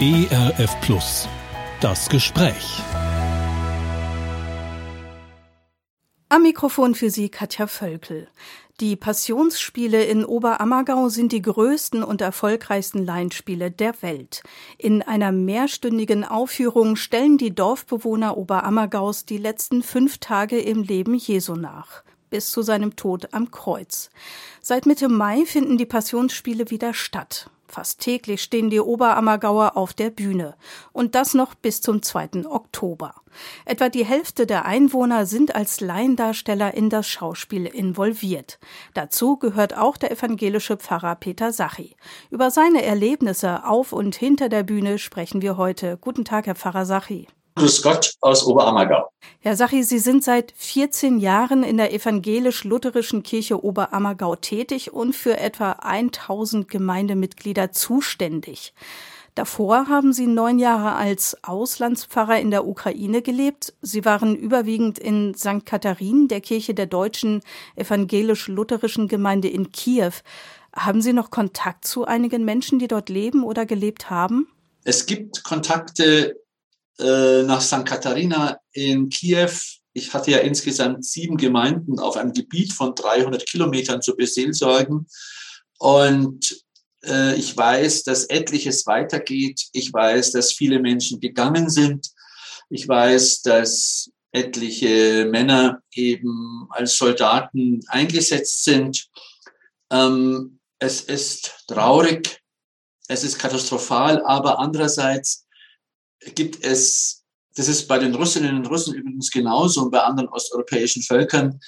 ERF Plus. Das Gespräch. Am Mikrofon für Sie Katja Völkel. Die Passionsspiele in Oberammergau sind die größten und erfolgreichsten Laienspiele der Welt. In einer mehrstündigen Aufführung stellen die Dorfbewohner Oberammergaus die letzten fünf Tage im Leben Jesu nach bis zu seinem Tod am Kreuz. Seit Mitte Mai finden die Passionsspiele wieder statt. Fast täglich stehen die Oberammergauer auf der Bühne. Und das noch bis zum 2. Oktober. Etwa die Hälfte der Einwohner sind als Laiendarsteller in das Schauspiel involviert. Dazu gehört auch der evangelische Pfarrer Peter Sachi. Über seine Erlebnisse auf und hinter der Bühne sprechen wir heute. Guten Tag, Herr Pfarrer Sachi. Grüß Gott aus Oberammergau. Herr Sachi, Sie sind seit 14 Jahren in der evangelisch-lutherischen Kirche Oberammergau tätig und für etwa 1000 Gemeindemitglieder zuständig. Davor haben Sie neun Jahre als Auslandspfarrer in der Ukraine gelebt. Sie waren überwiegend in St. Katharin, der Kirche der deutschen evangelisch-lutherischen Gemeinde in Kiew. Haben Sie noch Kontakt zu einigen Menschen, die dort leben oder gelebt haben? Es gibt Kontakte äh, nach St. Katharina in Kiew. Ich hatte ja insgesamt sieben Gemeinden auf einem Gebiet von 300 Kilometern zu beseelsorgen. Und äh, ich weiß, dass etliches weitergeht. Ich weiß, dass viele Menschen gegangen sind. Ich weiß, dass etliche Männer eben als Soldaten eingesetzt sind. Ähm, es ist traurig, es ist katastrophal, aber andererseits gibt es, das ist bei den Russinnen und Russen übrigens genauso und bei anderen osteuropäischen Völkern,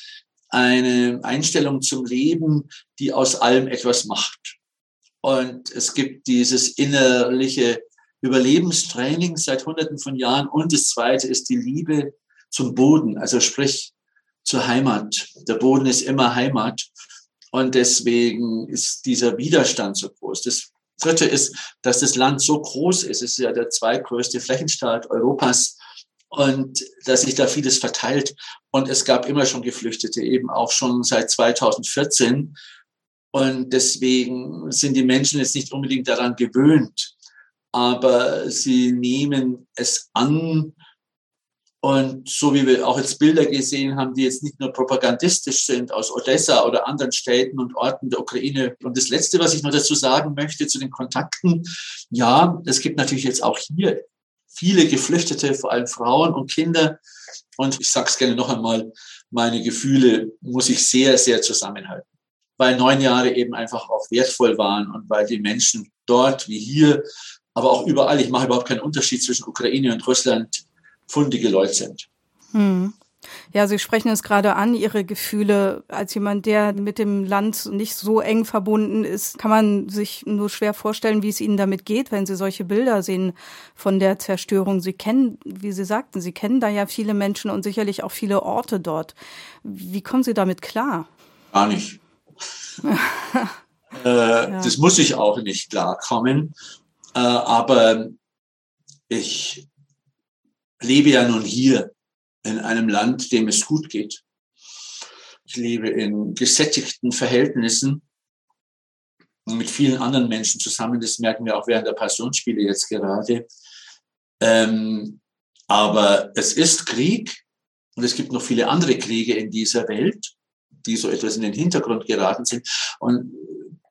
eine Einstellung zum Leben, die aus allem etwas macht. Und es gibt dieses innerliche Überlebenstraining seit Hunderten von Jahren. Und das Zweite ist die Liebe zum Boden, also sprich zur Heimat. Der Boden ist immer Heimat. Und deswegen ist dieser Widerstand so groß. Das Dritte ist, dass das Land so groß ist. Es ist ja der zweitgrößte Flächenstaat Europas und dass sich da vieles verteilt. Und es gab immer schon Geflüchtete, eben auch schon seit 2014. Und deswegen sind die Menschen jetzt nicht unbedingt daran gewöhnt, aber sie nehmen es an, und so wie wir auch jetzt Bilder gesehen haben, die jetzt nicht nur propagandistisch sind aus Odessa oder anderen Städten und Orten der Ukraine. Und das Letzte, was ich noch dazu sagen möchte zu den Kontakten, ja, es gibt natürlich jetzt auch hier viele Geflüchtete, vor allem Frauen und Kinder. Und ich sage es gerne noch einmal, meine Gefühle muss ich sehr, sehr zusammenhalten, weil neun Jahre eben einfach auch wertvoll waren und weil die Menschen dort wie hier, aber auch überall, ich mache überhaupt keinen Unterschied zwischen Ukraine und Russland, fundige Leute sind. Hm. Ja, Sie sprechen es gerade an, Ihre Gefühle als jemand, der mit dem Land nicht so eng verbunden ist. Kann man sich nur schwer vorstellen, wie es Ihnen damit geht, wenn Sie solche Bilder sehen von der Zerstörung. Sie kennen, wie Sie sagten, Sie kennen da ja viele Menschen und sicherlich auch viele Orte dort. Wie kommen Sie damit klar? Gar nicht. äh, ja. Das muss ich auch nicht klarkommen. Äh, aber ich lebe ja nun hier in einem Land, dem es gut geht. Ich lebe in gesättigten Verhältnissen mit vielen anderen Menschen zusammen. Das merken wir auch während der Passionsspiele jetzt gerade. Ähm, aber es ist Krieg und es gibt noch viele andere Kriege in dieser Welt, die so etwas in den Hintergrund geraten sind. Und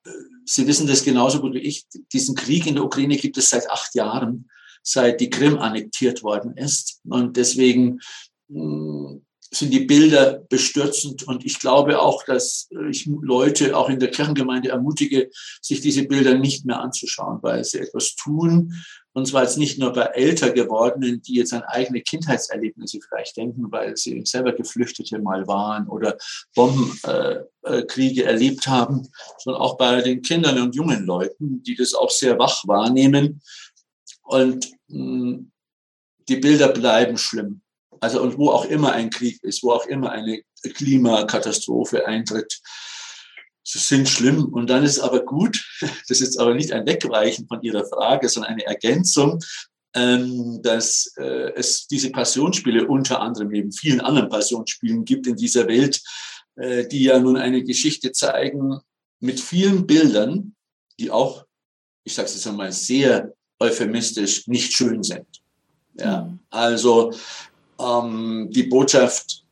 äh, Sie wissen das genauso gut wie ich. Diesen Krieg in der Ukraine gibt es seit acht Jahren seit die Krim annektiert worden ist. Und deswegen hm, sind die Bilder bestürzend. Und ich glaube auch, dass ich Leute auch in der Kirchengemeinde ermutige, sich diese Bilder nicht mehr anzuschauen, weil sie etwas tun. Und zwar jetzt nicht nur bei älter gewordenen, die jetzt an eigene Kindheitserlebnisse vielleicht denken, weil sie selber Geflüchtete mal waren oder Bombenkriege äh, erlebt haben, sondern auch bei den Kindern und jungen Leuten, die das auch sehr wach wahrnehmen und mh, hm, die Bilder bleiben schlimm. Also und wo auch immer ein Krieg ist, wo auch immer eine Klimakatastrophe eintritt, sie sind schlimm. Und dann ist aber gut, das ist aber nicht ein Wegweichen von Ihrer Frage, sondern eine Ergänzung, ähm, dass äh, es diese Passionsspiele unter anderem neben vielen anderen Passionsspielen gibt in dieser Welt, äh, die ja nun eine Geschichte zeigen mit vielen Bildern, die auch, ich sage es jetzt einmal, sehr euphemistisch nicht schön sind. Ja, mhm. also ähm, die Botschaft,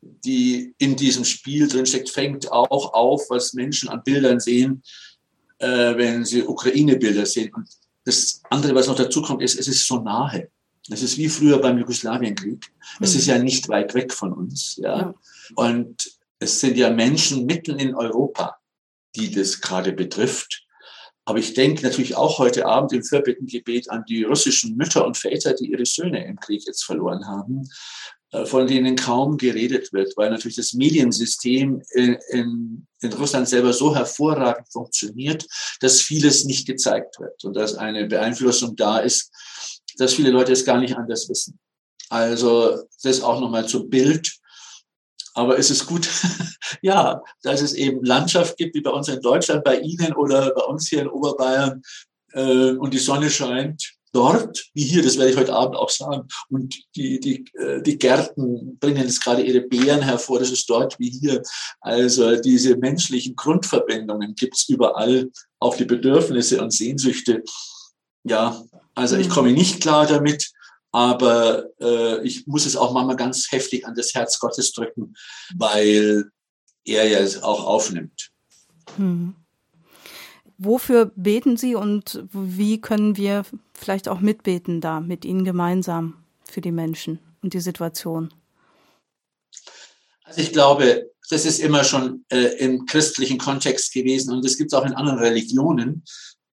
die in diesem Spiel drinsteckt, fängt auch auf, was Menschen an Bildern sehen, äh, wenn sie Ukraine-Bilder sehen. Und das andere, was noch dazu kommt, ist, es ist so nahe. Es ist wie früher beim Jugoslawienkrieg. Mhm. Es ist ja nicht weit weg von uns. Ja? ja. Und es sind ja Menschen mitten in Europa, die das gerade betrifft. Aber ich denke natürlich auch heute Abend im Fürbittengebet an die russischen Mütter und Väter, die ihre Söhne im Krieg jetzt verloren haben, äh, von denen kaum geredet wird, weil natürlich das Mediensystem in, in, in Russland selber so hervorragend funktioniert, dass vieles nicht gezeigt wird und dass eine Beeinflussung da ist, dass viele Leute es gar nicht anders wissen. Also das auch nochmal zu Bild. Aber es ist gut, ja, dass es eben Landschaft gibt, wie bei uns in Deutschland, bei Ihnen oder bei uns hier in Oberbayern äh, und die Sonne scheint dort, wie hier, das werde ich heute Abend auch sagen. Und die, die, äh, die Gärten bringen jetzt gerade ihre Beeren hervor, das ist dort wie hier. Also diese menschlichen Grundverbindungen gibt es überall, auch die Bedürfnisse und Sehnsüchte. Ja, also ich mhm. komme nicht klar damit, aber äh, ich muss es auch manchmal ganz heftig an das Herz Gottes drücken, weil er ja es auch aufnimmt. Hm. Wofür beten Sie und wie können wir vielleicht auch mitbeten da mit Ihnen gemeinsam für die Menschen und die Situation? Also ich glaube, das ist immer schon äh, im christlichen Kontext gewesen und es gibt es auch in anderen Religionen,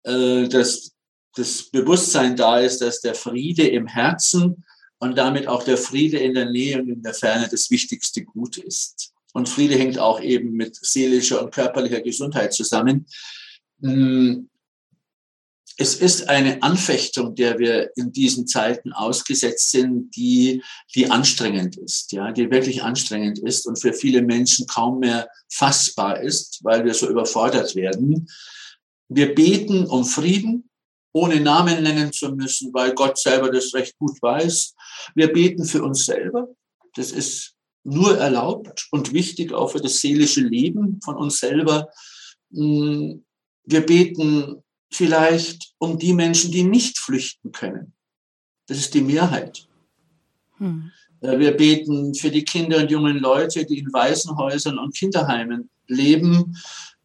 äh, dass das Bewusstsein da ist, dass der Friede im Herzen und damit auch der Friede in der Nähe und in der Ferne das wichtigste Gut ist. Und Friede hängt auch eben mit seelischer und körperlicher Gesundheit zusammen. Hm, es ist eine Anfechtung, der wir in diesen Zeiten ausgesetzt sind, die, die anstrengend ist, ja, die wirklich anstrengend ist und für viele Menschen kaum mehr fassbar ist, weil wir so überfordert werden. Wir beten um Frieden, ohne Namen nennen zu müssen, weil Gott selber das recht gut weiß. Wir beten für uns selber. Das ist nur erlaubt und wichtig auch für das seelische Leben von uns selber. Hm, wir beten vielleicht um die Menschen, die nicht flüchten können. Das ist die Mehrheit. Hm. Äh, wir beten für die Kinder und jungen Leute, die in Waisenhäusern und Kinderheimen leben.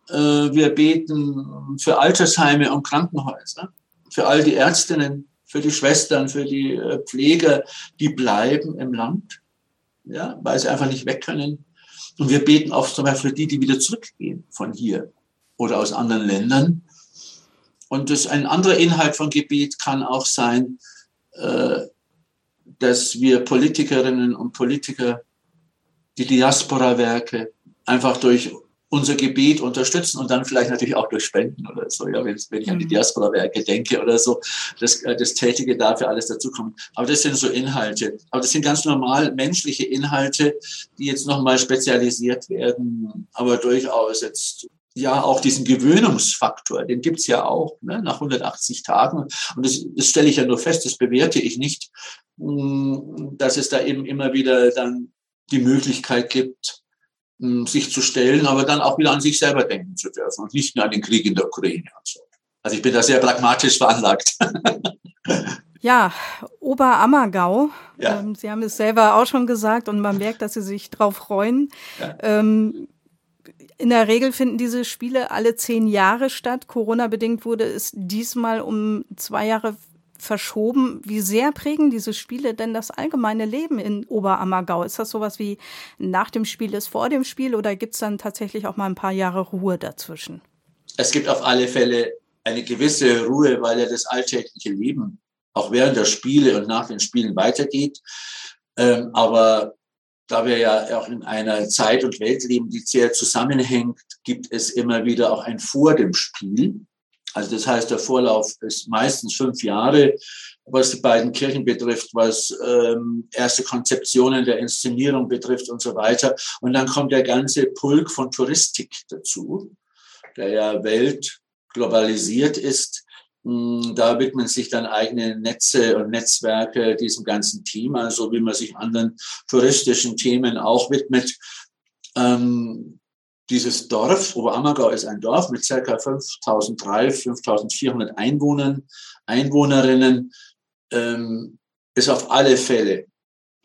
Äh, wir beten für Altersheime und Krankenhäuser für all die Ärztinnen, für die Schwestern, für die äh, Pfleger, die bleiben im Land, ja, weil sie einfach nicht weg können. Und wir beten auch zum Beispiel für die, die wieder zurückgehen von hier oder aus anderen Ländern. Und das, ein anderer Inhalt von Gebet kann auch sein, äh, dass wir Politikerinnen und Politiker, die Diaspora-Werke einfach durch unser Gebet unterstützen und dann vielleicht natürlich auch durch Spenden oder so, ja, wenn, wenn ich an die mhm. Diaspora-Werke denke oder so, das, äh, das Tätige dafür alles dazukommt. Aber das sind so Inhalte. Aber das sind ganz normal menschliche Inhalte, die jetzt nochmal spezialisiert werden, aber durchaus jetzt ja auch diesen Gewöhnungsfaktor, den gibt's ja auch ne, nach 180 Tagen. Und das, das stelle ich ja nur fest, das bewerte ich nicht, mm, dass es da eben immer wieder dann die Möglichkeit gibt, sich zu stellen, aber dann auch wieder an sich selber denken zu dürfen und nicht nur an den Krieg in der Ukraine und so. Also ich bin da sehr pragmatisch veranlagt. Ja, Oberammergau. Ja. Ähm, Sie haben es selber auch schon gesagt und man merkt, dass Sie sich drauf freuen. Ja. Ähm, in der Regel finden diese Spiele alle zehn Jahre statt. Corona-bedingt wurde es diesmal um zwei Jahre verschoben. Wie sehr prägen diese Spiele denn das allgemeine Leben in Oberammergau? Ist das sowas wie nach dem Spiel ist vor dem Spiel oder gibt es dann tatsächlich auch mal ein paar Jahre Ruhe dazwischen? Es gibt auf alle Fälle eine gewisse Ruhe, weil ja das alltägliche Leben auch während der Spiele und nach den Spielen weitergeht. Ähm, aber da wir ja auch in einer Zeit und Welt leben, die sehr zusammenhängt, gibt es immer wieder auch ein Vor dem Spiel. Also das heißt, der Vorlauf ist meistens fünf Jahre, was die beiden Kirchen betrifft, was ähm, erste Konzeptionen der Inszenierung betrifft und so weiter. Und dann kommt der ganze Pulk von Touristik dazu, der ja weltglobalisiert ist. Hm, da widmen sich dann eigene Netze und Netzwerke diesem ganzen Thema, so wie man sich anderen touristischen Themen auch widmet. Ähm, dieses Dorf, Oberammergau ist ein Dorf mit circa 5.300, 5.400 Einwohnern, Einwohnerinnen, ähm, ist auf alle Fälle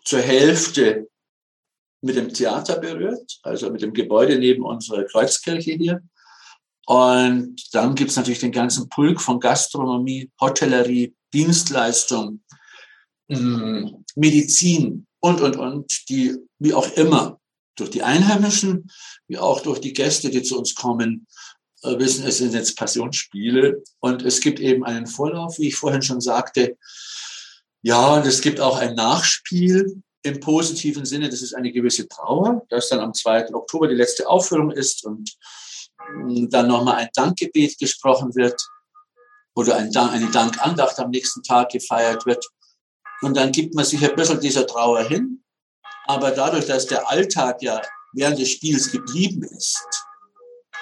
zur Hälfte mit dem Theater berührt, also mit dem Gebäude neben unserer Kreuzkirche hier. Und dann gibt's natürlich den ganzen Pulk von Gastronomie, Hotellerie, Dienstleistung, mm, Medizin und, und, und, die wie auch immer durch die Einheimischen, wie auch durch die Gäste, die zu uns kommen, äh, wissen, es sind jetzt Passionsspiele und es gibt eben einen Vorlauf, wie ich vorhin schon sagte. Ja, und es gibt auch ein Nachspiel im positiven Sinne. Das ist eine gewisse Trauer, dass dann am 2. Oktober die letzte Aufführung ist und mm, dann nochmal ein Dankgebet gesprochen wird oder eine Dankandacht am nächsten Tag gefeiert wird. Und dann gibt man sich ein bisschen dieser Trauer hin aber dadurch, dass der Alltag ja während des Spiels geblieben ist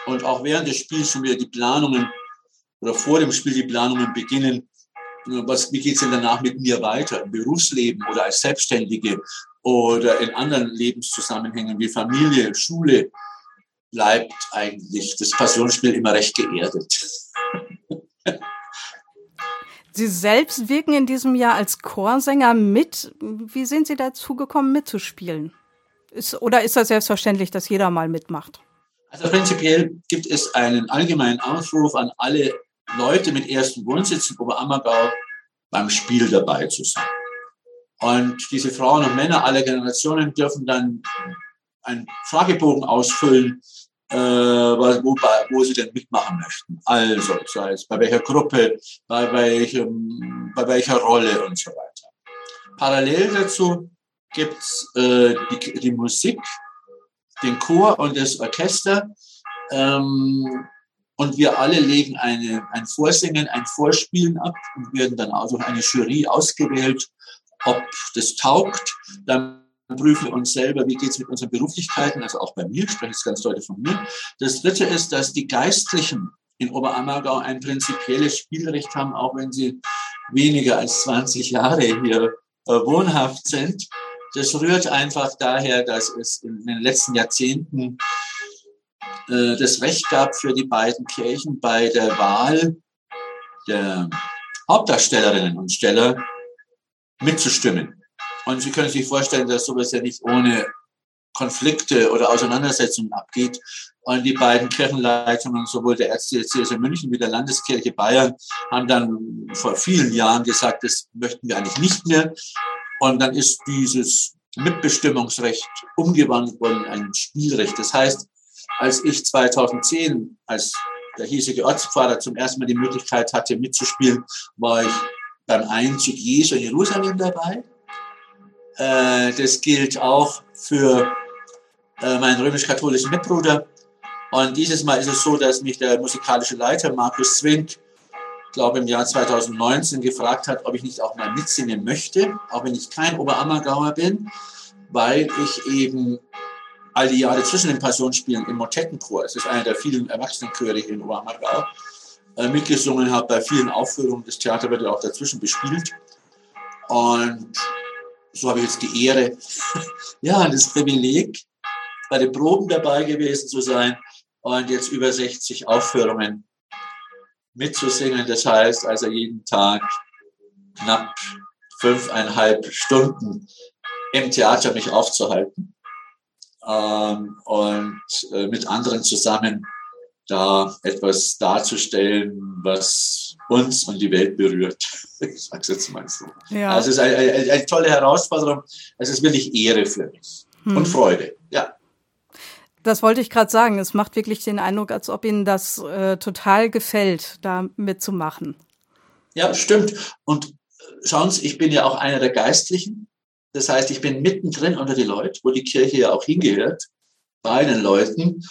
und auch während des Spiels schon wieder die Planungen oder vor dem Spiel die Planungen beginnen, was, wie geht's denn danach mit mir weiter im Berufsleben oder als Selbstständige oder in anderen Lebenszusammenhängen wie Familie, Schule, bleibt eigentlich das Passionsspiel immer recht geerdet. Sie selbst wirken in diesem Jahr als Chorsänger mit. Wie sind Sie dazu gekommen, mitzuspielen? Ist, oder ist das selbstverständlich, dass jeder mal mitmacht? Also prinzipiell gibt es einen allgemeinen Aufruf an alle Leute mit ersten Wohnsitz in Oberammergau beim Spiel dabei zu sein. Und diese Frauen und Männer aller Generationen dürfen dann einen Fragebogen ausfüllen, äh, wo, wo sie denn mitmachen möchten. Also, sei es bei welcher Gruppe, bei, welchem, bei welcher Rolle und so weiter. Parallel dazu gibt's äh, die, die Musik, den Chor und das Orchester. Ähm, und wir alle legen eine, ein Vorsingen, ein Vorspielen ab und werden dann auch durch eine Jury ausgewählt, ob das taugt. Dann prüfen uns selber, wie geht's mit unseren Beruflichkeiten, also auch bei mir, spreche ich ganz deutlich von mir. Das Dritte ist, dass die Geistlichen in Oberammergau ein prinzipielles Spielrecht haben, auch wenn sie weniger als 20 Jahre hier äh, wohnhaft sind. Das rührt einfach daher, dass es in den letzten Jahrzehnten äh, das Recht gab für die beiden Kirchen bei der Wahl der Hauptdarstellerinnen und Steller mitzustimmen. Und Sie können sich vorstellen, dass sowas ja nicht ohne Konflikte oder Auseinandersetzungen abgeht. Und die beiden Kirchenleitungen, sowohl der Erzdiözese München wie der Landeskirche Bayern, haben dann vor vielen Jahren gesagt, das möchten wir eigentlich nicht mehr. Und dann ist dieses Mitbestimmungsrecht umgewandelt worden in ein Spielrecht. Das heißt, als ich 2010 als der hiesige Ortspfarrer zum ersten Mal die Möglichkeit hatte mitzuspielen, war ich beim Einzug Jesu in Jerusalem dabei. Äh, das gilt auch für äh, meinen römisch-katholischen Mitbruder. Und dieses Mal ist es so, dass mich der musikalische Leiter Markus Zwink, glaube im Jahr 2019 gefragt hat, ob ich nicht auch mal mitsingen möchte, auch wenn ich kein Oberammergauer bin, weil ich eben all die Jahre zwischen den Passionsspielen im Motettenchor, es ist einer der vielen Erwachsenenchöre in Oberammergau, äh, mitgesungen habe bei vielen Aufführungen. Das Theater wird ja auch dazwischen bespielt. Und so habe ich jetzt die Ehre, ja, das Privileg, bei den Proben dabei gewesen zu sein und jetzt über 60 Aufführungen mitzusingen. Das heißt also jeden Tag knapp fünfeinhalb Stunden im Theater mich aufzuhalten ähm, und äh, mit anderen zusammen da etwas darzustellen, was uns und die Welt berührt. Ich sage es jetzt mal so. Ja. Also es ist eine, eine, eine, tolle Herausforderung. Es ist wirklich Ehre für mich hm. und Freude. Ja. Das wollte ich gerade sagen. Es macht wirklich den Eindruck, als ob Ihnen das äh, total gefällt, da mitzumachen. Ja, stimmt. Und äh, schauen Sie, ich bin ja auch einer der Geistlichen. Das heißt, ich bin mittendrin unter die Leute, wo die Kirche ja auch hingehört, bei den Leuten.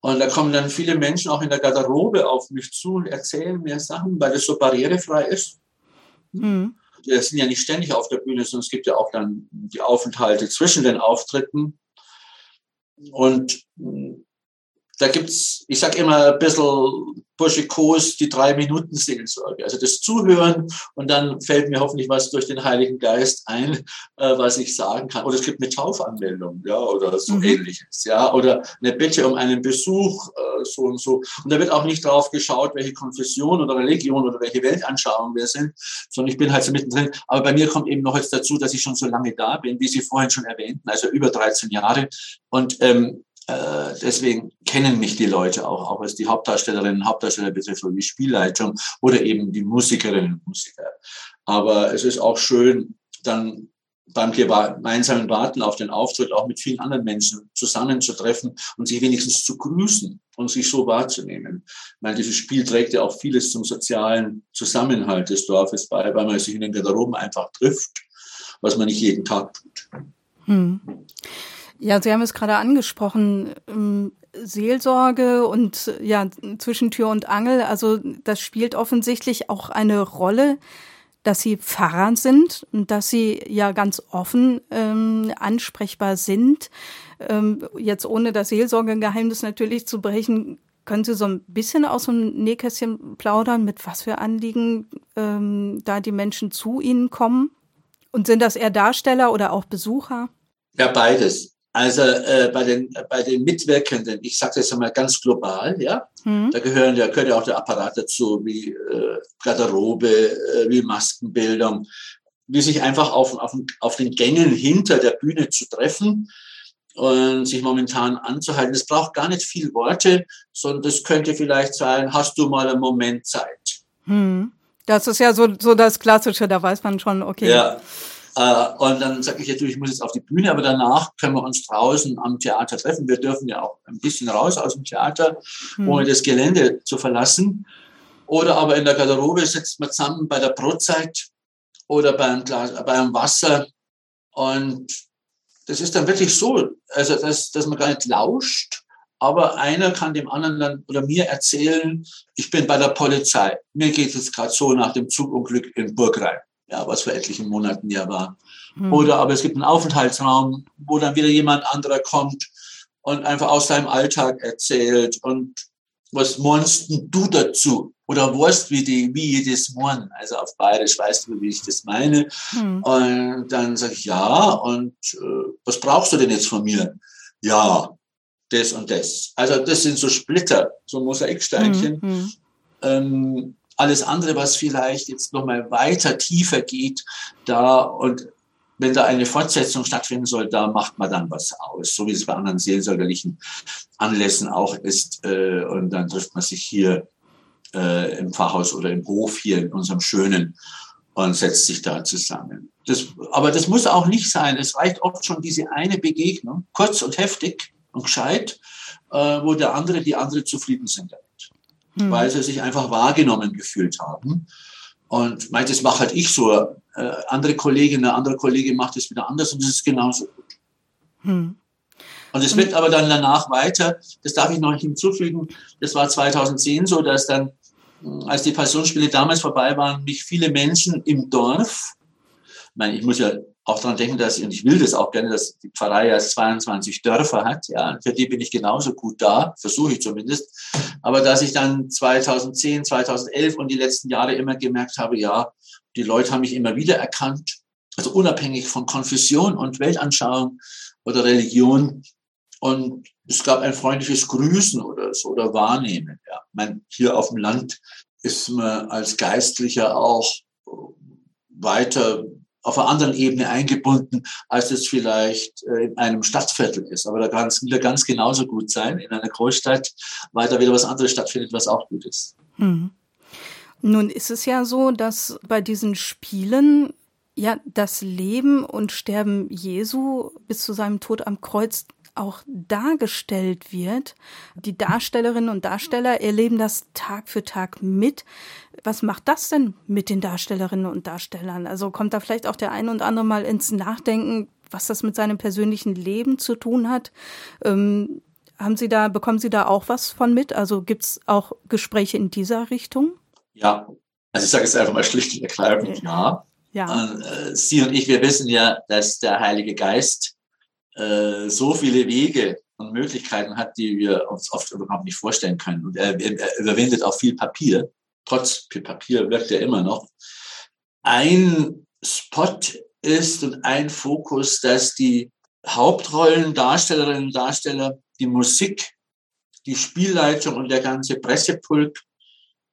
Und da kommen dann viele Menschen auch in der Garderobe auf mich zu und erzählen mir Sachen, weil es so barrierefrei ist. Mhm. Wir sind ja nicht ständig auf der Bühne, sondern es gibt ja auch dann die Aufenthalte zwischen den Auftritten. Und da gibt's, ich sag immer ein bisschen Burschikos, die drei Minuten Seelsorge. Also das Zuhören und dann fällt mir hoffentlich was durch den Heiligen Geist ein, äh, was ich sagen kann. Oder es gibt eine Taufanmeldung, ja, oder so mhm. ähnliches, ja, oder eine Bitte um einen Besuch, äh, so und so. Und da wird auch nicht drauf geschaut, welche Konfession oder Religion oder welche Weltanschauung wir sind, sondern ich bin halt so mittendrin. Aber bei mir kommt eben noch jetzt dazu, dass ich schon so lange da bin, wie Sie vorhin schon erwähnten, also über 13 Jahre. Und ähm, äh, deswegen kennen mich die Leute auch, auch was die Hauptdarstellerinnen und Hauptdarsteller betrifft oder die Spielleitung oder eben die Musikerinnen und Musiker. Aber es ist auch schön, dann beim gemeinsamen Warten auf den Auftritt auch mit vielen anderen Menschen zusammenzutreffen und sich wenigstens zu grüßen und sich so wahrzunehmen. Weil dieses Spiel trägt ja auch vieles zum sozialen Zusammenhalt des Dorfes bei, weil man sich in den Garderoben einfach trifft, was man nicht jeden Tag tut. Hm. Ja, Sie haben es gerade angesprochen, ähm, Seelsorge und ja, zwischen Tür und Angel. Also das spielt offensichtlich auch eine Rolle, dass Sie Pfarrer sind und dass Sie ja ganz offen ähm, ansprechbar sind. Ähm, jetzt ohne das Seelsorgegeheimnis natürlich zu brechen, können Sie so ein bisschen aus dem Nähkästchen plaudern, mit was für Anliegen ähm, da die Menschen zu Ihnen kommen? Und sind das eher Darsteller oder auch Besucher? Ja, beides. Also äh, bei den bei den Mitwirkenden, ich sage das einmal ganz global, ja, mhm. da gehören ja gehört ja auch der Apparat dazu, wie äh, Garderobe, äh, wie Maskenbildung, wie sich einfach auf, auf, auf den Gängen hinter der Bühne zu treffen und sich momentan anzuhalten. Es braucht gar nicht viel Worte, sondern das könnte vielleicht sein, hast du mal einen Moment Zeit. Mhm. Das ist ja so, so das Klassische, da weiß man schon, okay. Ja. Äh, und dann sage ich natürlich, ich muss jetzt auf die Bühne, aber danach können wir uns draußen am Theater treffen. Wir dürfen ja auch ein bisschen raus aus dem Theater, hm. ohne das Gelände zu verlassen. Oder aber in der Garderobe sitzt man zusammen bei der Brotzeit oder beim, Glas, beim Wasser. Und das ist dann wirklich so, also dass, dass man gar nicht lauscht, aber einer kann dem anderen dann oder mir erzählen, ich bin bei der Polizei. Mir geht es gerade so nach dem Zugunglück in Burgrein ja, was vor etlichen Monaten ja war. Mhm. Oder aber es gibt einen Aufenthaltsraum, wo dann wieder jemand anderer kommt und einfach aus seinem Alltag erzählt und was meinst du dazu? Oder weißt wie die, wie jedes Morgen? Also auf Bayerisch weißt du, wie ich das meine. Mhm. Und dann sage ich, ja, und äh, was brauchst du denn jetzt von mir? Ja, das und das. Also das sind so Splitter, so Mosaiksteinchen. Mhm. Ähm, alles andere, was vielleicht jetzt nochmal weiter tiefer geht, da und wenn da eine Fortsetzung stattfinden soll, da macht man dann was aus, so wie es bei anderen seelsorgerlichen Anlässen auch ist. Äh, und dann trifft man sich hier äh, im Pfarrhaus oder im Hof hier in unserem schönen und setzt sich da zusammen. Das, aber das muss auch nicht sein. Es reicht oft schon diese eine Begegnung, kurz und heftig und gescheit, äh, wo der andere, die andere zufrieden sind hm. weil sie sich einfach wahrgenommen gefühlt haben. Und meint, das mache halt ich so. Äh, andere Kollegin, eine andere Kollegin macht es wieder anders und es ist genauso gut. Hm. Und es wird aber dann danach weiter, das darf ich noch hinzufügen, das war 2010 so, dass dann, als die Passionsspiele damals vorbei waren, mich viele Menschen im Dorf, ich meine, ich muss ja auch daran denken, dass, und ich will das auch gerne, dass die Pfarrei ja 22 Dörfer hat. Ja, für die bin ich genauso gut da, versuche ich zumindest. Aber dass ich dann 2010, 2011 und die letzten Jahre immer gemerkt habe, ja, die Leute haben mich immer wieder erkannt. Also unabhängig von Konfession und Weltanschauung oder Religion. Und es gab ein freundliches Grüßen oder so oder Wahrnehmen. Ja, ich meine, hier auf dem Land ist man als Geistlicher auch weiter auf einer anderen Ebene eingebunden, als es vielleicht äh, in einem Stadtviertel ist. Aber da kann es wieder ganz genauso gut sein in einer Großstadt, weil da wieder was anderes stattfindet, was auch gut ist. Hm. Nun ist es ja so, dass bei diesen Spielen ja das Leben und Sterben Jesu bis zu seinem Tod am Kreuz auch dargestellt wird. Die Darstellerinnen und Darsteller erleben das Tag für Tag mit. Was macht das denn mit den Darstellerinnen und Darstellern? Also kommt da vielleicht auch der ein und andere mal ins Nachdenken, was das mit seinem persönlichen Leben zu tun hat? Ähm, haben Sie da, bekommen Sie da auch was von mit? Also gibt es auch Gespräche in dieser Richtung? Ja, also ich sage es einfach mal schlicht und ergreifend, ja. ja. Äh, Sie und ich, wir wissen ja, dass der Heilige Geist äh, so viele Wege und Möglichkeiten hat, die wir uns oft überhaupt nicht vorstellen können. Und er, er überwindet auch viel Papier. Trotz Papier wirkt er immer noch. Ein Spot ist und ein Fokus, dass die Hauptrollen, Darstellerinnen und Darsteller, die Musik, die Spielleitung und der ganze Pressepulk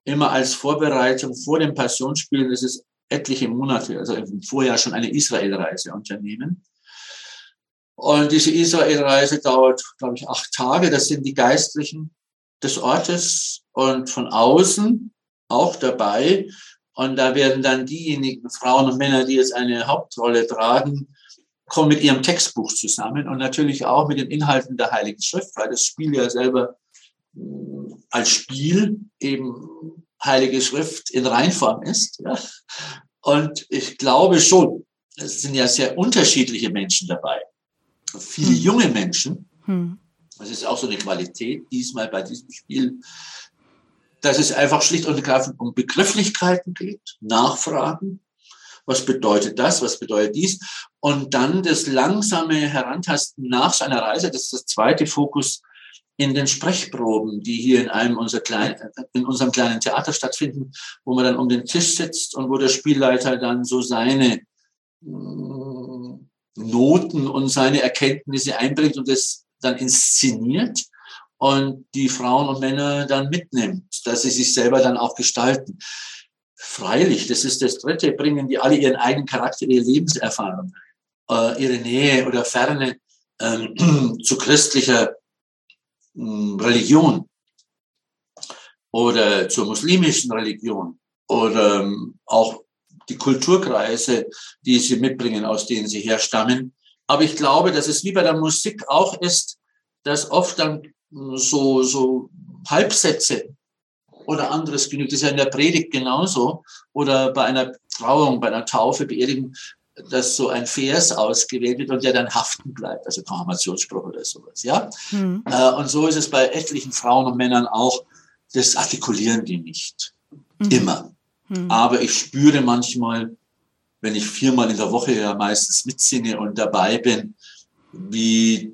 immer als Vorbereitung vor dem Passionsspielen, das ist etliche Monate, also vorher schon eine Israelreise unternehmen. Und diese Israelreise dauert, glaube ich, acht Tage. Das sind die Geistlichen des Ortes und von außen auch dabei. Und da werden dann diejenigen Frauen und Männer, die jetzt eine Hauptrolle tragen, kommen mit ihrem Textbuch zusammen und natürlich auch mit den Inhalten der Heiligen Schrift, weil das Spiel ja selber mm, als Spiel eben Heilige Schrift in Reinform ist. Ja. Und ich glaube schon, es sind ja sehr unterschiedliche Menschen dabei. Viele hm. junge Menschen. Hm. Das ist auch so eine Qualität diesmal bei diesem Spiel, dass es einfach schlicht und ergreifend um Begrifflichkeiten geht, Nachfragen. Was bedeutet das? Was bedeutet dies? Und dann das langsame Herantasten nach seiner Reise, das ist das zweite Fokus in den Sprechproben, die hier in einem unserer kleinen, in unserem kleinen Theater stattfinden, wo man dann um den Tisch sitzt und wo der Spielleiter dann so seine Noten und seine Erkenntnisse einbringt und das dann inszeniert und die Frauen und Männer dann mitnimmt, dass sie sich selber dann auch gestalten. Freilich, das ist das Dritte, bringen die alle ihren eigenen Charakter, ihre Lebenserfahrung, äh, ihre Nähe oder Ferne ähm, zu christlicher hm, Religion oder zur muslimischen Religion oder ähm, auch die Kulturkreise, die sie mitbringen, aus denen sie herstammen. Aber ich glaube, dass es wie bei der Musik auch ist, dass oft dann so, so Halbsätze oder anderes genügt. Das ist ja in der Predigt genauso. Oder bei einer Trauung, bei einer Taufe, Beerdigung, dass so ein Vers ausgewählt wird und der dann haften bleibt, also Konfirmationsspruch oder sowas, ja. Mhm. Und so ist es bei etlichen Frauen und Männern auch. Das artikulieren die nicht. Mhm. Immer. Mhm. Aber ich spüre manchmal, wenn ich viermal in der Woche ja meistens mitsinge und dabei bin, wie,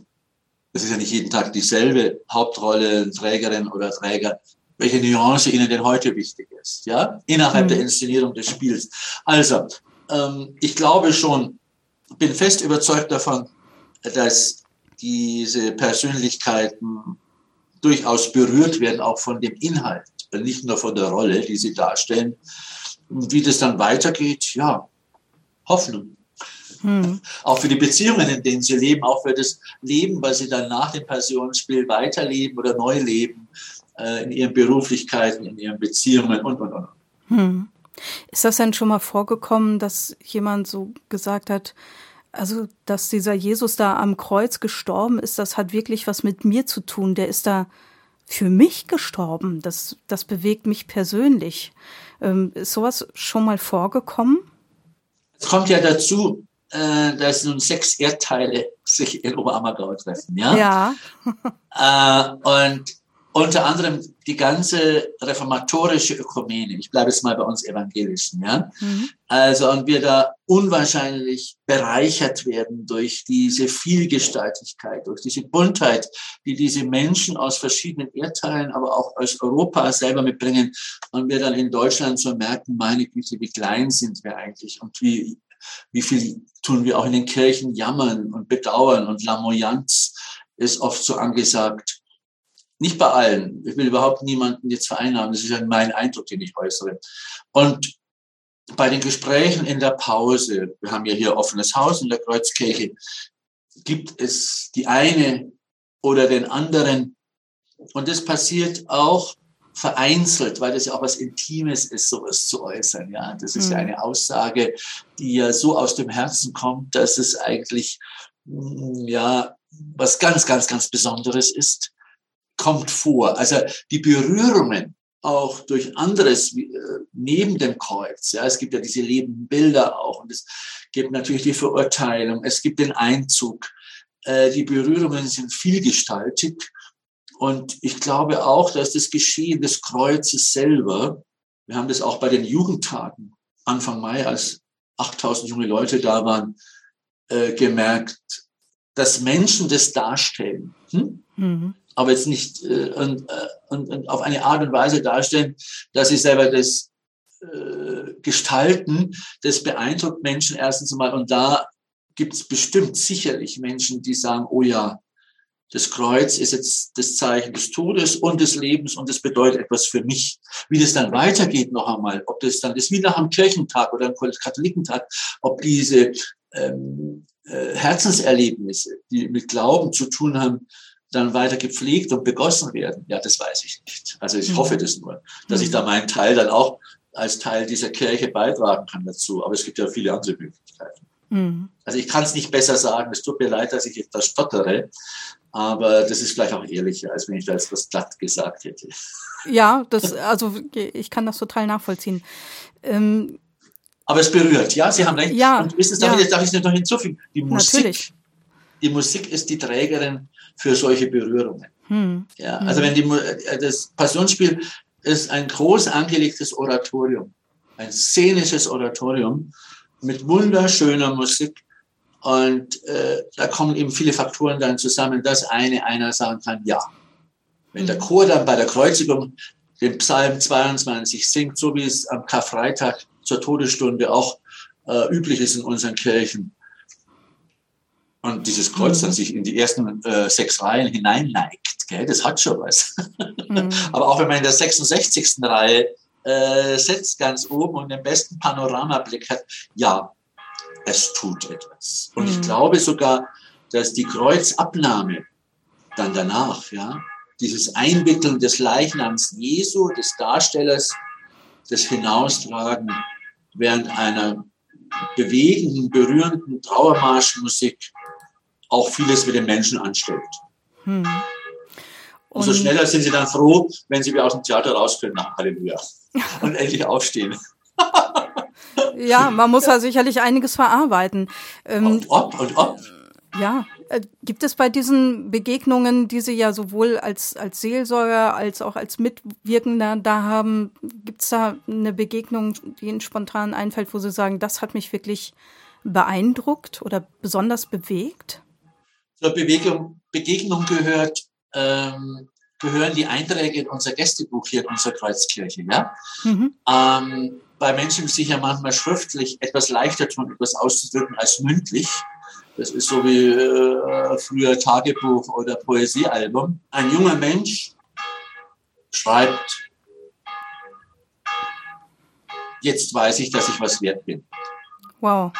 das ist ja nicht jeden Tag dieselbe Hauptrolle, Trägerin oder Träger, welche Nuance ihnen denn heute wichtig ist, ja, innerhalb der mhm. Inszenierung des Spiels. Also, ähm, ich glaube schon, bin fest überzeugt davon, dass diese Persönlichkeiten durchaus berührt werden, auch von dem Inhalt, nicht nur von der Rolle, die sie darstellen. Und wie das dann weitergeht, ja, Hoffnung. Hm. Auch für die Beziehungen, in denen sie leben, auch für das Leben, was sie dann nach dem Passionsspiel weiterleben oder neu leben, äh, in ihren Beruflichkeiten, in ihren Beziehungen und, und, und. Hm. Ist das denn schon mal vorgekommen, dass jemand so gesagt hat, also, dass dieser Jesus da am Kreuz gestorben ist, das hat wirklich was mit mir zu tun. Der ist da für mich gestorben. Das, das bewegt mich persönlich. Ähm, ist sowas schon mal vorgekommen? Es kommt ja dazu, äh, dass nun sechs Erdteile sich in Oberammergau treffen, ja? Ja. äh, und unter anderem die ganze reformatorische Ökumene. Ich bleibe jetzt mal bei uns Evangelischen, ja. Mhm. Also, und wir da unwahrscheinlich bereichert werden durch diese Vielgestaltigkeit, durch diese Buntheit, die diese Menschen aus verschiedenen Erdteilen, aber auch aus Europa selber mitbringen. Und wir dann in Deutschland so merken, meine Güte, wie klein sind wir eigentlich und wie, wie viel tun wir auch in den Kirchen jammern und bedauern und Lamoyanz ist oft so angesagt. Nicht bei allen. Ich will überhaupt niemanden jetzt vereinnahmen. Das ist ja mein Eindruck, den ich äußere. Und bei den Gesprächen in der Pause, wir haben ja hier offenes Haus in der Kreuzkirche, gibt es die eine oder den anderen. Und das passiert auch vereinzelt, weil das ja auch was Intimes ist, sowas zu äußern. Ja, das ist mhm. ja eine Aussage, die ja so aus dem Herzen kommt, dass es eigentlich mm, ja was ganz, ganz, ganz Besonderes ist kommt vor. Also die Berührungen auch durch anderes äh, neben dem Kreuz. Ja, es gibt ja diese lebenden Bilder auch und es gibt natürlich die Verurteilung, es gibt den Einzug. Äh, die Berührungen sind vielgestaltig und ich glaube auch, dass das Geschehen des Kreuzes selber, wir haben das auch bei den Jugendtagen Anfang Mai, als 8000 junge Leute da waren, äh, gemerkt, dass Menschen das darstellen. Hm? Mhm. Aber jetzt nicht äh, und, äh, und, und auf eine Art und Weise darstellen, dass sie selber das äh, gestalten, das beeindruckt Menschen erstens mal. Und da gibt es bestimmt sicherlich Menschen, die sagen, oh ja, das Kreuz ist jetzt das Zeichen des Todes und des Lebens und es bedeutet etwas für mich. Wie das dann weitergeht noch einmal, ob das dann ist wie nach einem Kirchentag oder einem Katholikentag, ob diese ähm, äh, Herzenserlebnisse, die mit Glauben zu tun haben, dann weiter gepflegt und begossen werden. Ja, das weiß ich nicht. Also ich mhm. hoffe das nur, dass ich da mhm. meinen Teil dann auch als Teil dieser Kirche beitragen kann dazu. Aber es gibt ja viele andere Möglichkeiten. Mhm. Also ich kann es nicht besser sagen. Es tut mir leid, dass ich etwas stottere. Aber das ist vielleicht auch ehrlicher, als wenn ich da etwas glatt gesagt hätte. Ja, das, also ich kann das total nachvollziehen. Ähm, aber es berührt, ja, Sie haben recht. Ja, Und wissen Sie, darf, ja. ich, ich noch hinzufügen? Die Musik, Natürlich. Die Musik ist die Trägerin für solche Berührungen. Hm. Ja, also hm. wenn die, äh, das Passionsspiel ist ein groß angelegtes Oratorium, ein szenisches Oratorium mit wunderschöner Musik und äh, da kommen eben viele Faktoren dann zusammen, dass eine einer sagen kann, ja. Wenn der Chor dann bei der Kreuzigung den Psalm 22 singt, so wie es am Karfreitag zur Todesstunde auch äh, üblich ist in unseren Kirchen, und dieses Kreuz dann mhm. sich in die ersten äh, sechs Reihen hineinneigt, gell, das hat schon was. Mhm. Aber auch wenn man in der 66. Reihe äh, sitzt, ganz oben und den besten Panoramablick hat, ja, es tut etwas. Und mhm. ich glaube sogar, dass die Kreuzabnahme dann danach, ja, dieses Einwickeln des Leichnams Jesu, des Darstellers, das Hinaustragen während einer bewegenden, berührenden Trauermarschmusik auch vieles mit den Menschen anstellt. Hm. Umso schneller sind sie dann froh, wenn sie wieder aus dem Theater raus können nach Halleluja und endlich aufstehen. Ja, man muss ja sicherlich einiges verarbeiten. Ähm, und ob, und ob. Ja, äh, gibt es bei diesen Begegnungen, die Sie ja sowohl als, als Seelsorger als auch als Mitwirkender da haben, gibt es da eine Begegnung, die Ihnen spontan einfällt, wo Sie sagen, das hat mich wirklich beeindruckt oder besonders bewegt? Zur Bewegung, Begegnung gehört, ähm, gehören die Einträge in unser Gästebuch hier in unserer Kreuzkirche. Ja? Mhm. Ähm, bei Menschen sich ja manchmal schriftlich etwas leichter tun, etwas auszudrücken als mündlich. Das ist so wie äh, früher Tagebuch oder Poesiealbum. Ein junger Mensch schreibt, jetzt weiß ich, dass ich was wert bin. Wow.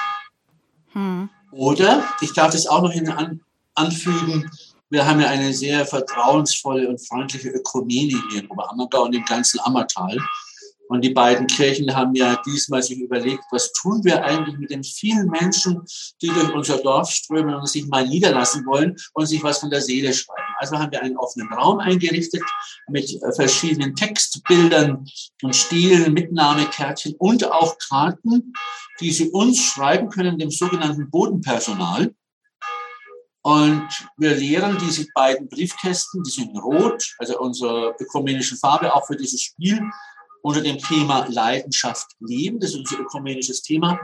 Hm. Oder, ich darf das auch noch hin an, anfügen, wir haben ja eine sehr vertrauensvolle und freundliche Ökumene hier in Oberammergau und im ganzen Ammertal. Und die beiden Kirchen haben ja diesmal sich überlegt, was tun wir eigentlich mit den vielen Menschen, die durch unser Dorf strömen und sich mal niederlassen wollen und sich was von der Seele schreiben. Also haben wir einen offenen Raum eingerichtet mit verschiedenen Textbildern und Stilen, Mitnahmekärtchen und auch Karten, die sie uns schreiben können, dem sogenannten Bodenpersonal. Und wir leeren diese beiden Briefkästen, die sind rot, also unsere ökumenische Farbe auch für dieses Spiel, unter dem Thema Leidenschaft leben. Das ist unser ökumenisches Thema.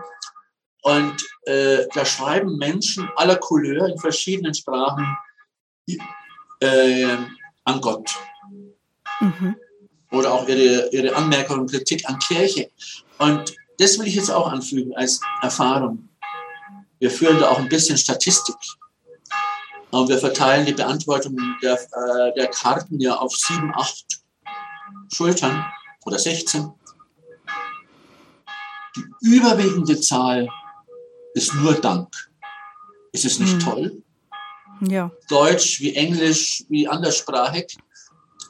Und äh, da schreiben Menschen aller Couleur in verschiedenen Sprachen äh, an Gott. Mhm. Oder auch ihre, ihre Anmerkungen und Kritik an Kirche. Und das will ich jetzt auch anfügen als Erfahrung. Wir führen da auch ein bisschen Statistik wir verteilen die Beantwortung der, äh, der Karten ja auf sieben, acht Schultern oder 16. Die überwiegende Zahl ist nur Dank. Ist es nicht hm. toll? Ja. Deutsch wie Englisch wie anderssprachig.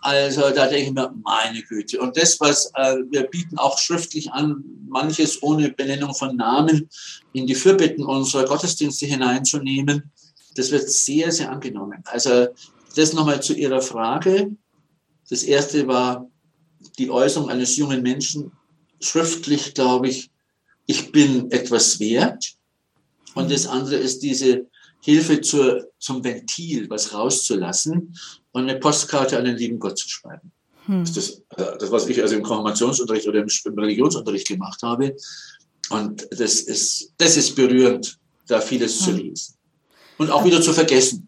Also da denke ich mir, meine Güte. Und das, was äh, wir bieten auch schriftlich an, manches ohne Benennung von Namen in die Fürbitten unserer Gottesdienste hineinzunehmen, das wird sehr, sehr angenommen. Also das nochmal zu Ihrer Frage. Das erste war die Äußerung eines jungen Menschen, schriftlich glaube ich, ich bin etwas wert. Und das andere ist diese Hilfe zur, zum Ventil, was rauszulassen und eine Postkarte an den lieben Gott zu schreiben. Hm. Das ist das, das, was ich also im Konfirmationsunterricht oder im Religionsunterricht gemacht habe. Und das ist, das ist berührend, da vieles hm. zu lesen und auch wieder zu vergessen.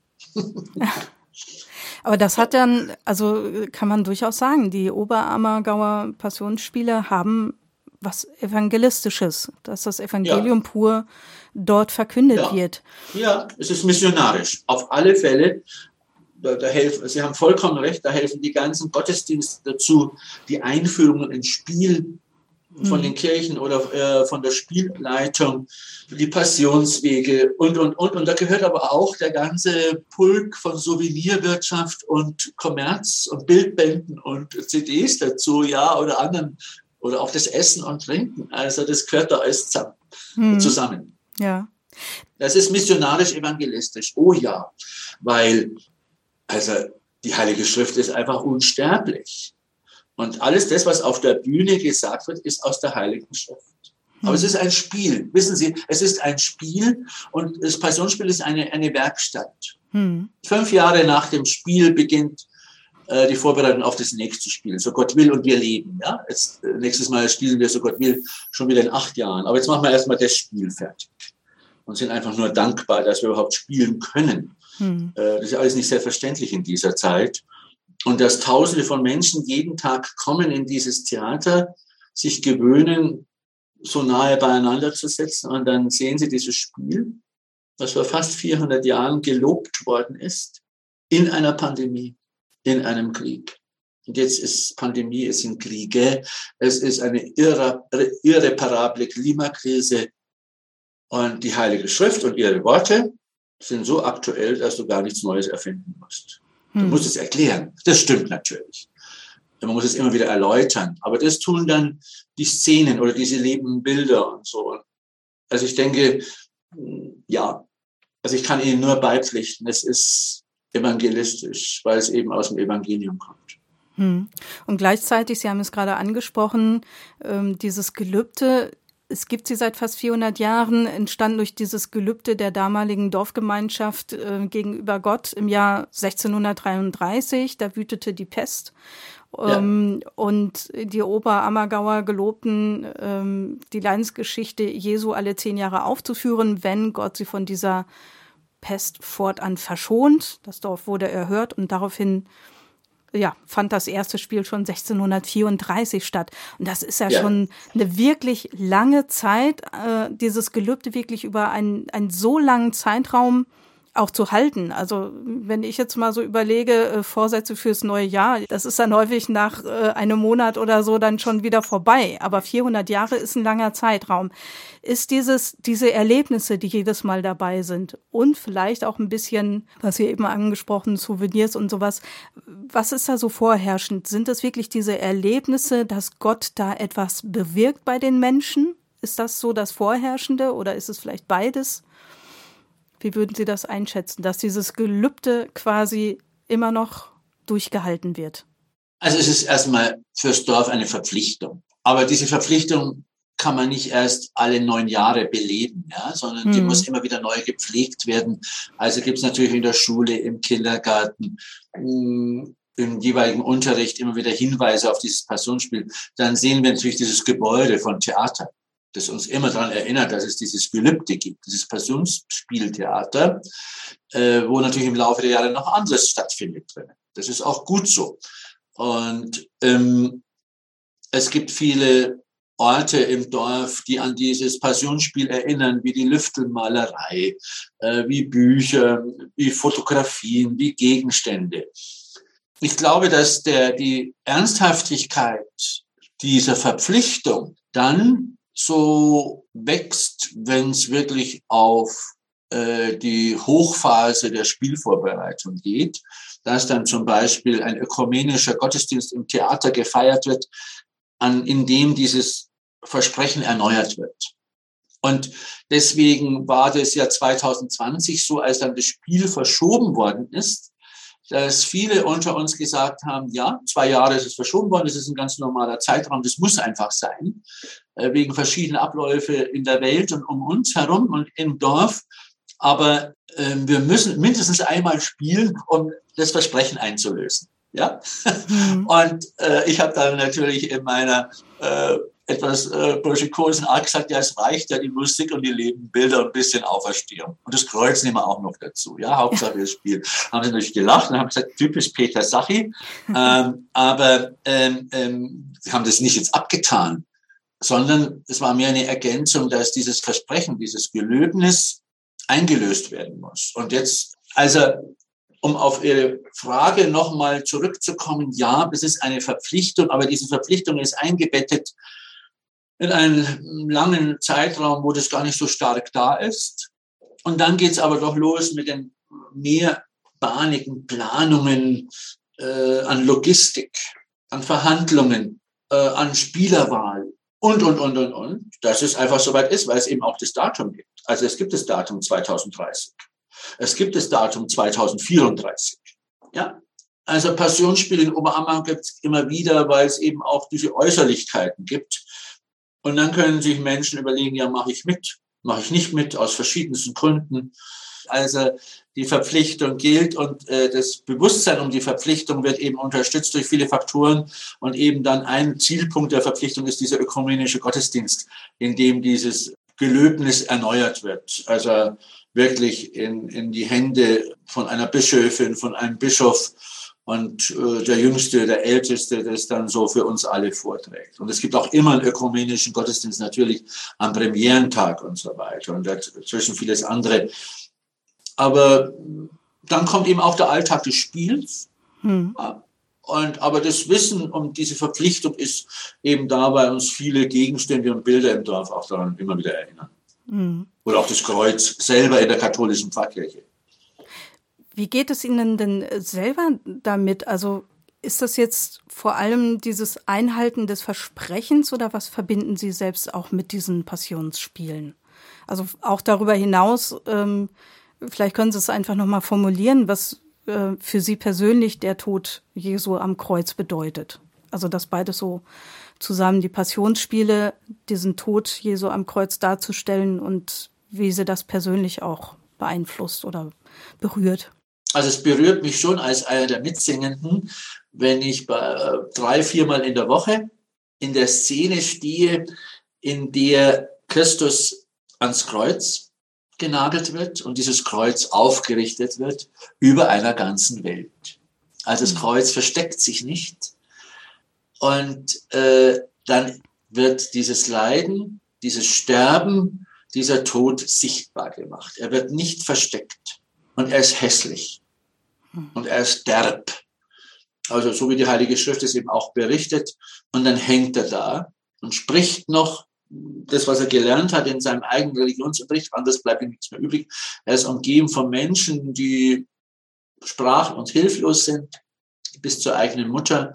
Aber das hat dann, also kann man durchaus sagen, die Oberammergauer Passionsspiele haben was Evangelistisches, dass das Evangelium ja. pur dort verkündet ja. wird. Ja, es ist missionarisch. Auf alle Fälle. Da, da helfen, Sie haben vollkommen recht, da helfen die ganzen Gottesdienste dazu, die Einführungen ins Spiel von mhm. den Kirchen oder äh, von der Spielleitung, die Passionswege und, und, und. Und da gehört aber auch der ganze Pulk von Souvenirwirtschaft und Kommerz und Bildbänden und CDs dazu, ja, oder anderen oder auch das Essen und Trinken. Also das gehört da alles zusammen. Hm. Ja. Das ist missionarisch-evangelistisch. Oh ja, weil also die Heilige Schrift ist einfach unsterblich. Und alles das, was auf der Bühne gesagt wird, ist aus der Heiligen Schrift. Aber es hm. ist ein Spiel. Wissen Sie, es ist ein Spiel und das Passionsspiel ist eine, eine Werkstatt. Hm. Fünf Jahre nach dem Spiel beginnt äh, die Vorbereitung auf das nächste Spiel. So Gott will und wir leben. Ja? Jetzt, äh, nächstes Mal spielen wir, so Gott will, schon wieder in acht Jahren. Aber jetzt machen wir erstmal das Spiel fertig. Und sind einfach nur dankbar, dass wir überhaupt spielen können. Hm. Äh, das ist alles nicht selbstverständlich in dieser Zeit. Und dass Tausende von Menschen jeden Tag kommen in dieses Theater, sich gewöhnen, so nahe beieinander zu setzen und dann sehen sie dieses Spiel, was vor fast 400 Jahren gelobt worden ist, in einer Pandemie in einem Krieg. Und jetzt ist Pandemie, es sind Kriege, es ist eine irre, irreparable Klimakrise. Und die Heilige Schrift und ihre Worte sind so aktuell, dass du gar nichts Neues erfinden musst. Du hm. musst es erklären. Das stimmt natürlich. Man muss es immer wieder erläutern. Aber das tun dann die Szenen oder diese lebenden Bilder und so. Also ich denke, ja, also ich kann Ihnen nur beipflichten. Es ist evangelistisch, weil es eben aus dem Evangelium kommt. Hm. Und gleichzeitig, Sie haben es gerade angesprochen, ähm, dieses Gelübde, es gibt sie seit fast 400 Jahren, entstanden durch dieses Gelübde der damaligen Dorfgemeinschaft äh, gegenüber Gott im Jahr 1633. Da wütete die Pest. Ja. Ähm, und die Oberammergauer gelobten, ähm, die Leidensgeschichte Jesu alle zehn Jahre aufzuführen, wenn Gott sie von dieser Pest fortan verschont. Das Dorf wurde erhört und daraufhin ja, fand das erste Spiel schon 1634 statt. Und das ist ja, ja. schon eine wirklich lange Zeit, äh, dieses Gelübde wirklich über einen, einen so langen Zeitraum auch zu halten. Also wenn ich jetzt mal so überlege, äh, Vorsätze fürs neue Jahr, das ist dann häufig nach äh, einem Monat oder so dann schon wieder vorbei. Aber 400 Jahre ist ein langer Zeitraum. Ist dieses, diese Erlebnisse, die jedes Mal dabei sind und vielleicht auch ein bisschen, was ihr eben angesprochen, Souvenirs und sowas, was ist da so vorherrschend? Sind es wirklich diese Erlebnisse, dass Gott da etwas bewirkt bei den Menschen? Ist das so das Vorherrschende oder ist es vielleicht beides? Wie würden Sie das einschätzen, dass dieses Gelübde quasi immer noch durchgehalten wird? Also es ist erstmal fürs Dorf eine Verpflichtung. Aber diese Verpflichtung kann man nicht erst alle neun Jahre beleben, ja, sondern hm. die muss immer wieder neu gepflegt werden. Also gibt es natürlich in der Schule, im Kindergarten, mm, im jeweiligen Unterricht immer wieder Hinweise auf dieses Passionsspiel. Dann sehen wir natürlich dieses Gebäude von Theater das uns immer daran erinnert, dass es dieses Gelübde gibt, dieses Passionsspieltheater, äh, wo natürlich im Laufe der Jahre noch anderes stattfindet drin. Das ist auch gut so. Und ähm, es gibt viele Orte im Dorf, die an dieses Passionsspiel erinnern, wie die Lüftelmalerei, äh, wie Bücher, wie Fotografien, wie Gegenstände. Ich glaube, dass der, die Ernsthaftigkeit dieser Verpflichtung dann so wächst, wenn es wirklich auf äh, die Hochphase der Spielvorbereitung geht, dass dann zum Beispiel ein ökumenischer Gottesdienst im Theater gefeiert wird, an, in dem dieses Versprechen erneuert wird. Und deswegen war das ja 2020 so, als dann das Spiel verschoben worden ist, dass viele unter uns gesagt haben, ja, zwei Jahre ist es verschoben worden, das ist ein ganz normaler Zeitraum, das muss einfach sein, äh, wegen verschiedener Abläufe in der Welt und um uns herum und im Dorf. Aber äh, wir müssen mindestens einmal spielen, um das Versprechen einzulösen. Ja, mhm. und äh, ich habe dann natürlich in meiner äh, etwas äh, burschikosen Art gesagt, ja, es reicht ja die Musik und die Lebenbilder und ein bisschen Auferstehung. Und das Kreuz nehmen wir auch noch dazu. Ja, Hauptsache das Spiel. Haben sie natürlich gelacht und haben gesagt, typisch Peter Sachi. ähm, aber ähm, ähm, sie haben das nicht jetzt abgetan, sondern es war mehr eine Ergänzung, dass dieses Versprechen, dieses Gelöbnis eingelöst werden muss. Und jetzt, also um auf Ihre Frage nochmal zurückzukommen, ja, es ist eine Verpflichtung, aber diese Verpflichtung ist eingebettet in einen langen Zeitraum, wo das gar nicht so stark da ist. Und dann geht's aber doch los mit den mehrbahnigen Planungen äh, an Logistik, an Verhandlungen, äh, an Spielerwahl und, und, und, und, und, dass es einfach soweit ist, weil es eben auch das Datum gibt. Also es gibt das Datum 2030. Es gibt das Datum 2034. Ja, also Passionsspiele in Oberammergau gibt es immer wieder, weil es eben auch diese Äußerlichkeiten gibt. Und dann können sich Menschen überlegen, ja, mache ich mit, mache ich nicht mit, aus verschiedensten Gründen. Also die Verpflichtung gilt und äh, das Bewusstsein um die Verpflichtung wird eben unterstützt durch viele Faktoren und eben dann ein Zielpunkt der Verpflichtung ist dieser ökumenische Gottesdienst, in dem dieses Gelöbnis erneuert wird. Also wirklich in, in die Hände von einer Bischöfin, von einem Bischof und äh, der Jüngste, der Älteste, das dann so für uns alle vorträgt. Und es gibt auch immer einen ökumenischen Gottesdienst natürlich am Premierentag und so weiter und dazwischen vieles andere. Aber dann kommt eben auch der Alltag des Spiels. Hm. Und, aber das Wissen um diese Verpflichtung ist eben da, weil uns viele Gegenstände und Bilder im Dorf auch daran immer wieder erinnern. Mhm. Oder auch das Kreuz selber in der katholischen Pfarrkirche. Wie geht es Ihnen denn selber damit? Also ist das jetzt vor allem dieses Einhalten des Versprechens oder was verbinden Sie selbst auch mit diesen Passionsspielen? Also auch darüber hinaus, ähm, vielleicht können Sie es einfach nochmal formulieren, was äh, für Sie persönlich der Tod Jesu am Kreuz bedeutet. Also dass beides so zusammen die Passionsspiele, diesen Tod Jesu am Kreuz darzustellen und wie sie das persönlich auch beeinflusst oder berührt. Also es berührt mich schon als einer der Mitsingenden, wenn ich bei, äh, drei, viermal in der Woche in der Szene stehe, in der Christus ans Kreuz genagelt wird und dieses Kreuz aufgerichtet wird über einer ganzen Welt. Also das mhm. Kreuz versteckt sich nicht, und äh, dann wird dieses Leiden, dieses Sterben, dieser Tod sichtbar gemacht. Er wird nicht versteckt. Und er ist hässlich. Und er ist derb. Also so wie die Heilige Schrift es eben auch berichtet. Und dann hängt er da und spricht noch das, was er gelernt hat in seinem eigenen Religionsunterricht. Anders bleibt ihm nichts mehr übrig. Er ist umgeben von Menschen, die sprach- und hilflos sind bis zur eigenen Mutter.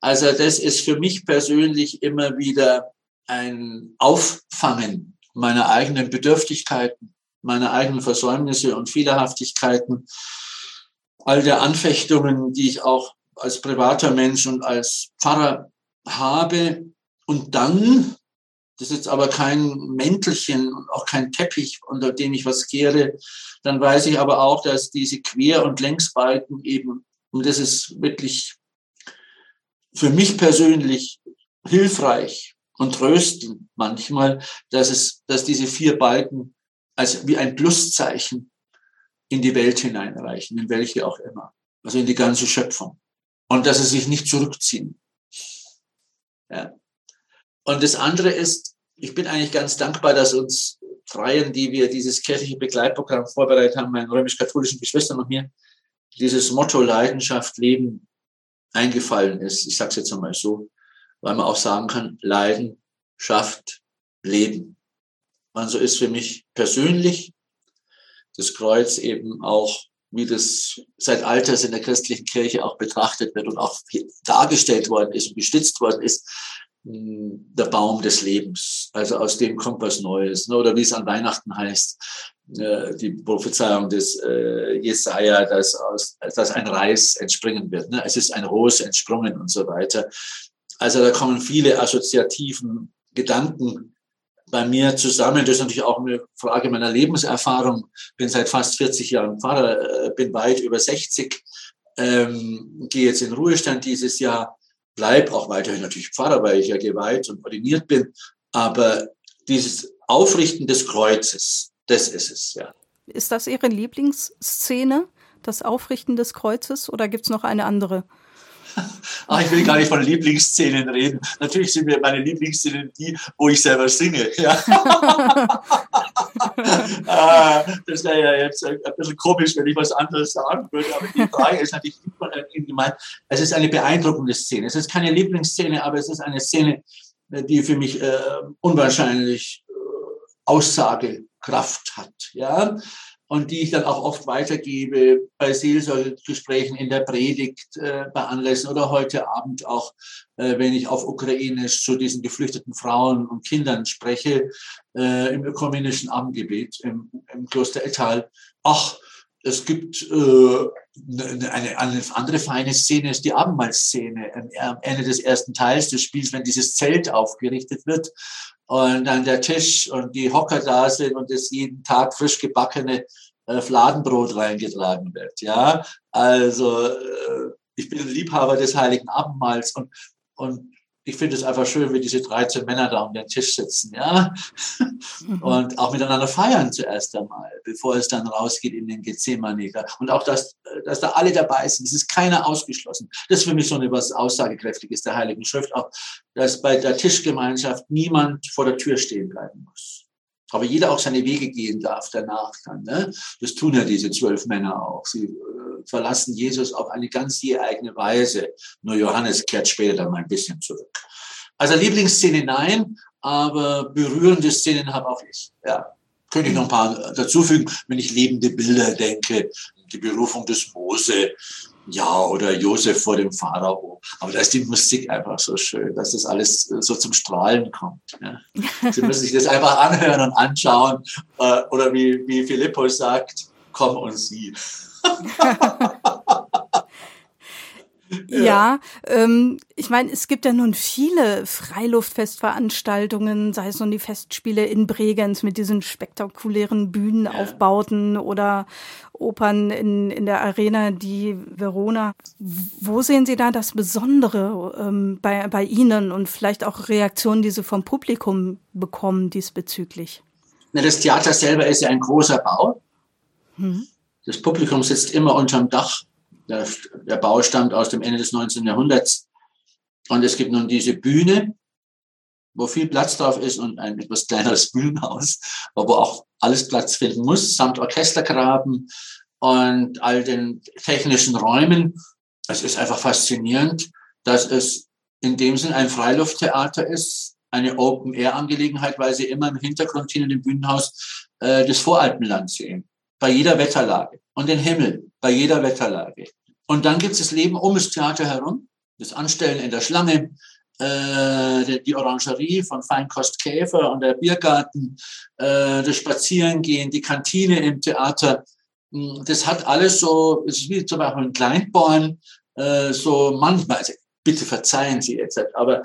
Also das ist für mich persönlich immer wieder ein Auffangen meiner eigenen Bedürftigkeiten, meiner eigenen Versäumnisse und Fehlerhaftigkeiten, all der Anfechtungen, die ich auch als privater Mensch und als Pfarrer habe. Und dann, das ist jetzt aber kein Mäntelchen und auch kein Teppich, unter dem ich was kehre, dann weiß ich aber auch, dass diese Quer- und Längsbalken eben und das ist wirklich für mich persönlich hilfreich und tröstend manchmal, dass es, dass diese vier Balken als wie ein Pluszeichen in die Welt hineinreichen, in welche auch immer, also in die ganze Schöpfung. Und dass sie sich nicht zurückziehen. Ja. Und das andere ist, ich bin eigentlich ganz dankbar, dass uns Freien, die wir dieses kirchliche Begleitprogramm vorbereitet haben, meinen römisch-katholischen Geschwistern und mir, dieses Motto Leidenschaft, Leben eingefallen ist. Ich sage es jetzt einmal so, weil man auch sagen kann, Leiden schafft Leben. Und so ist für mich persönlich das Kreuz eben auch, wie das seit Alters in der christlichen Kirche auch betrachtet wird und auch dargestellt worden ist und gestützt worden ist, der Baum des Lebens. Also aus dem kommt was Neues. Ne? Oder wie es an Weihnachten heißt, äh, die Prophezeiung des äh, Jesaja, dass, aus, dass ein Reis entspringen wird. Ne? Es ist ein Ros entsprungen und so weiter. Also da kommen viele assoziativen Gedanken bei mir zusammen. Das ist natürlich auch eine Frage meiner Lebenserfahrung. Bin seit fast 40 Jahren Pfarrer, äh, bin weit über 60, ähm, gehe jetzt in Ruhestand dieses Jahr bleib auch weiterhin natürlich Pfarrer, weil ich ja geweiht und ordiniert bin. Aber dieses Aufrichten des Kreuzes, das ist es, ja. Ist das Ihre Lieblingsszene, das Aufrichten des Kreuzes, oder gibt es noch eine andere? Ach, ich will gar nicht von Lieblingsszenen reden. Natürlich sind mir meine Lieblingsszenen die, wo ich selber singe. Ja. Ah, das wäre ja jetzt ein bisschen komisch, wenn ich was anderes sagen würde. Aber die Frage ist natürlich gemeint, es ist eine beeindruckende Szene. Es ist keine Lieblingsszene, aber es ist eine Szene, die für mich äh, unwahrscheinlich äh, Aussagekraft hat. Ja und die ich dann auch oft weitergebe bei Seelsorgegesprächen in der Predigt, äh, bei Anlässen oder heute Abend auch, äh, wenn ich auf Ukrainisch zu diesen geflüchteten Frauen und Kindern spreche, äh, im ökumenischen Abendgebet im, im Kloster Ettal. Ach, es gibt äh, eine, eine andere feine Szene, ist die Abendmahlszene am Ende des ersten Teils des Spiels, wenn dieses Zelt aufgerichtet wird und dann der Tisch und die Hocker da sind und es jeden Tag frisch gebackene äh, Fladenbrot reingetragen wird. Ja, also äh, ich bin Liebhaber des Heiligen Abendmahls und, und ich finde es einfach schön, wie diese 13 Männer da um den Tisch sitzen, ja, mhm. und auch miteinander feiern zuerst einmal, bevor es dann rausgeht in den Gethsemane. Und auch, dass, dass da alle dabei sind, es ist keiner ausgeschlossen. Das ist für mich so eine was Aussagekräftiges der Heiligen Schrift, auch, dass bei der Tischgemeinschaft niemand vor der Tür stehen bleiben muss aber jeder auch seine Wege gehen darf danach dann. Ne? Das tun ja diese zwölf Männer auch. Sie äh, verlassen Jesus auf eine ganz je eigene Weise. Nur Johannes kehrt später dann mal ein bisschen zurück. Also Lieblingsszene nein, aber berührende Szenen habe auch ich. Ja. Könnte ich noch ein paar dazufügen, wenn ich lebende Bilder denke, die Berufung des Mose, ja, oder Josef vor dem Pharao. Aber da ist die Musik einfach so schön, dass das alles so zum Strahlen kommt. Ja. Sie müssen sich das einfach anhören und anschauen. Äh, oder wie, wie Philippus sagt, komm und sieh. Ja, ähm, ich meine, es gibt ja nun viele Freiluftfestveranstaltungen, sei es nun die Festspiele in Bregenz mit diesen spektakulären Bühnenaufbauten oder Opern in, in der Arena di Verona. Wo sehen Sie da das Besondere ähm, bei, bei Ihnen und vielleicht auch Reaktionen, die Sie vom Publikum bekommen diesbezüglich? Na, das Theater selber ist ja ein großer Bau. Hm. Das Publikum sitzt immer unterm Dach der, der Bau stammt aus dem Ende des 19. Jahrhunderts. Und es gibt nun diese Bühne, wo viel Platz drauf ist und ein etwas kleineres Bühnenhaus, wo auch alles Platz finden muss, samt Orchestergraben und all den technischen Räumen. Es ist einfach faszinierend, dass es in dem Sinn ein Freilufttheater ist, eine Open-Air-Angelegenheit, weil sie immer im Hintergrund hin in dem Bühnenhaus äh, das Voralpenland sehen bei jeder Wetterlage und den Himmel bei jeder Wetterlage. Und dann gibt es das Leben um das Theater herum, das Anstellen in der Schlange, äh, die Orangerie von Feinkost Käfer und der Biergarten, äh, das Spazierengehen, die Kantine im Theater. Hm, das hat alles so, es ist wie zum Beispiel ein Kleinborn, äh, so manchmal, also bitte verzeihen Sie jetzt, aber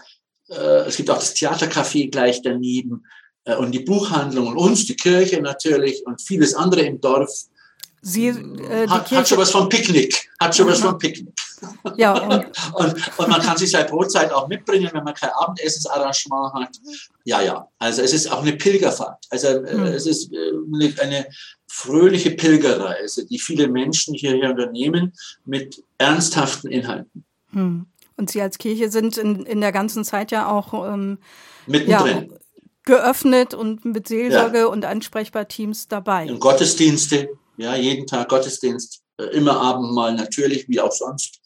äh, es gibt auch das Theatercafé gleich daneben. Äh, und die Buchhandlung und uns, die Kirche natürlich und vieles andere im Dorf. Sie, äh, hat, hat, schon was vom Picknick. Hat schon was vom Picknick. Ja. Und, und, und, man kann sich seit Brotzeit auch mitbringen, wenn man kein Abendessensarrangement hat. Ja, ja. Also es ist auch eine Pilgerfahrt. Also hm. es ist eine, eine fröhliche Pilgerreise, die viele Menschen hierher unternehmen mit ernsthaften Inhalten. Hm. Und Sie als Kirche sind in, in der ganzen Zeit ja auch ähm, mittendrin. Ja, geöffnet und mit Seelsorge ja. und Ansprechbarteams dabei. Und Gottesdienste, ja, jeden Tag Gottesdienst, äh, immer Abendmahl natürlich, wie auch sonst.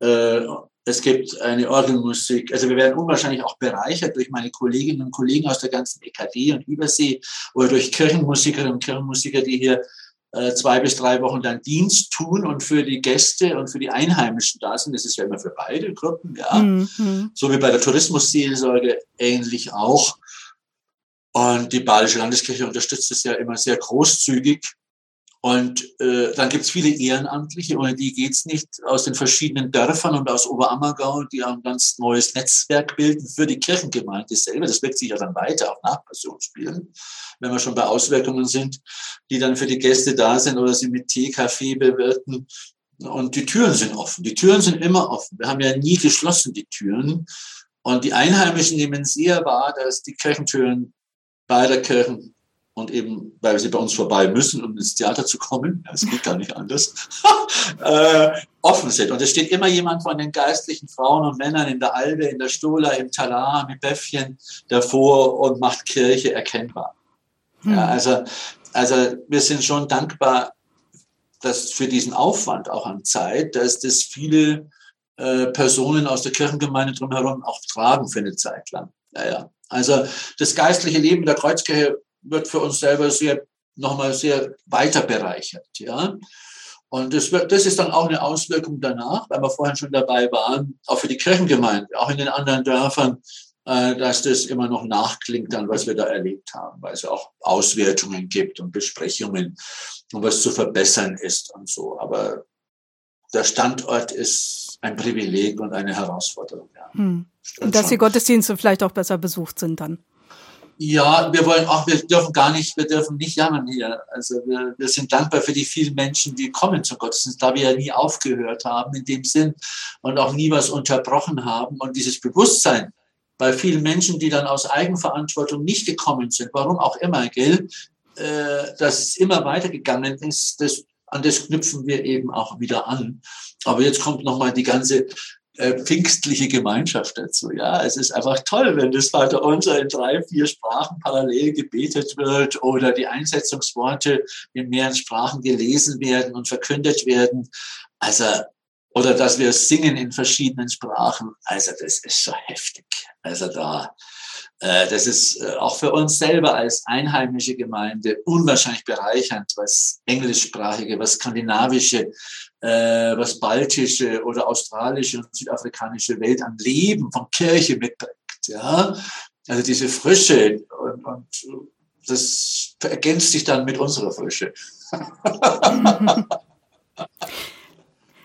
Äh, es gibt eine Orgelmusik. Also wir werden unwahrscheinlich auch bereichert durch meine Kolleginnen und Kollegen aus der ganzen EKD und Übersee oder durch Kirchenmusikerinnen und Kirchenmusiker, die hier äh, zwei bis drei Wochen dann Dienst tun und für die Gäste und für die Einheimischen da sind. Das ist ja immer für beide Gruppen, ja. Mhm. So wie bei der Tourismusseelsorge ähnlich auch. Und die Badische Landeskirche unterstützt es ja immer sehr großzügig. Und äh, dann gibt es viele Ehrenamtliche, ohne die geht's nicht, aus den verschiedenen Dörfern und aus Oberammergau, die ein ganz neues Netzwerk bilden für die Kirchengemeinde selber. Das wirkt sich ja dann weiter, auch nach Passionsspielen, wenn wir schon bei Auswirkungen sind, die dann für die Gäste da sind oder sie mit Tee, Kaffee bewirten. Und die Türen sind offen. Die Türen sind immer offen. Wir haben ja nie geschlossen, die Türen. Und die Einheimischen nehmen sehr wahr, dass die Kirchentüren beider Kirchen und eben, weil sie bei uns vorbei müssen, um ins Theater zu kommen, es geht gar nicht anders, äh, offen sind. Und es steht immer jemand von den geistlichen Frauen und Männern in der Albe, in der Stola, im Talar, mit Bäffchen davor und macht Kirche erkennbar. Hm. Ja, also, also wir sind schon dankbar, dass für diesen Aufwand auch an Zeit, dass das viele äh, Personen aus der Kirchengemeinde drumherum auch tragen für eine Zeit lang. Ja, ja. Also das geistliche Leben der Kreuzkirche wird für uns selber sehr nochmal sehr weiter bereichert. Ja? Und das, wird, das ist dann auch eine Auswirkung danach, weil wir vorhin schon dabei waren, auch für die Kirchengemeinde, auch in den anderen Dörfern, äh, dass das immer noch nachklingt dann, was wir da erlebt haben, weil es auch Auswertungen gibt und Besprechungen und was zu verbessern ist und so. Aber der Standort ist ein Privileg und eine Herausforderung. Ja. Hm. Und dass schon. die Gottesdienste vielleicht auch besser besucht sind dann. Ja, wir wollen auch, wir dürfen gar nicht, wir dürfen nicht jammern hier. Also wir, wir sind dankbar für die vielen Menschen, die kommen zum Gottesdienst, da wir ja nie aufgehört haben in dem Sinn und auch nie was unterbrochen haben. Und dieses Bewusstsein bei vielen Menschen, die dann aus Eigenverantwortung nicht gekommen sind, warum auch immer, gell, äh, dass es immer weitergegangen ist, das, an das knüpfen wir eben auch wieder an. Aber jetzt kommt nochmal die ganze äh, pfingstliche Gemeinschaft dazu. Ja, es ist einfach toll, wenn das Vater Unser in drei, vier Sprachen parallel gebetet wird oder die Einsetzungsworte in mehreren Sprachen gelesen werden und verkündet werden. Also, oder dass wir singen in verschiedenen Sprachen. Also, das ist so heftig. Also da, das ist äh, auch für uns selber als einheimische Gemeinde unwahrscheinlich bereichernd, was englischsprachige, was skandinavische, äh, was baltische oder australische und südafrikanische Welt an Leben von Kirche mitbringt. Ja? Also diese Frische und, und das ergänzt sich dann mit unserer Frische.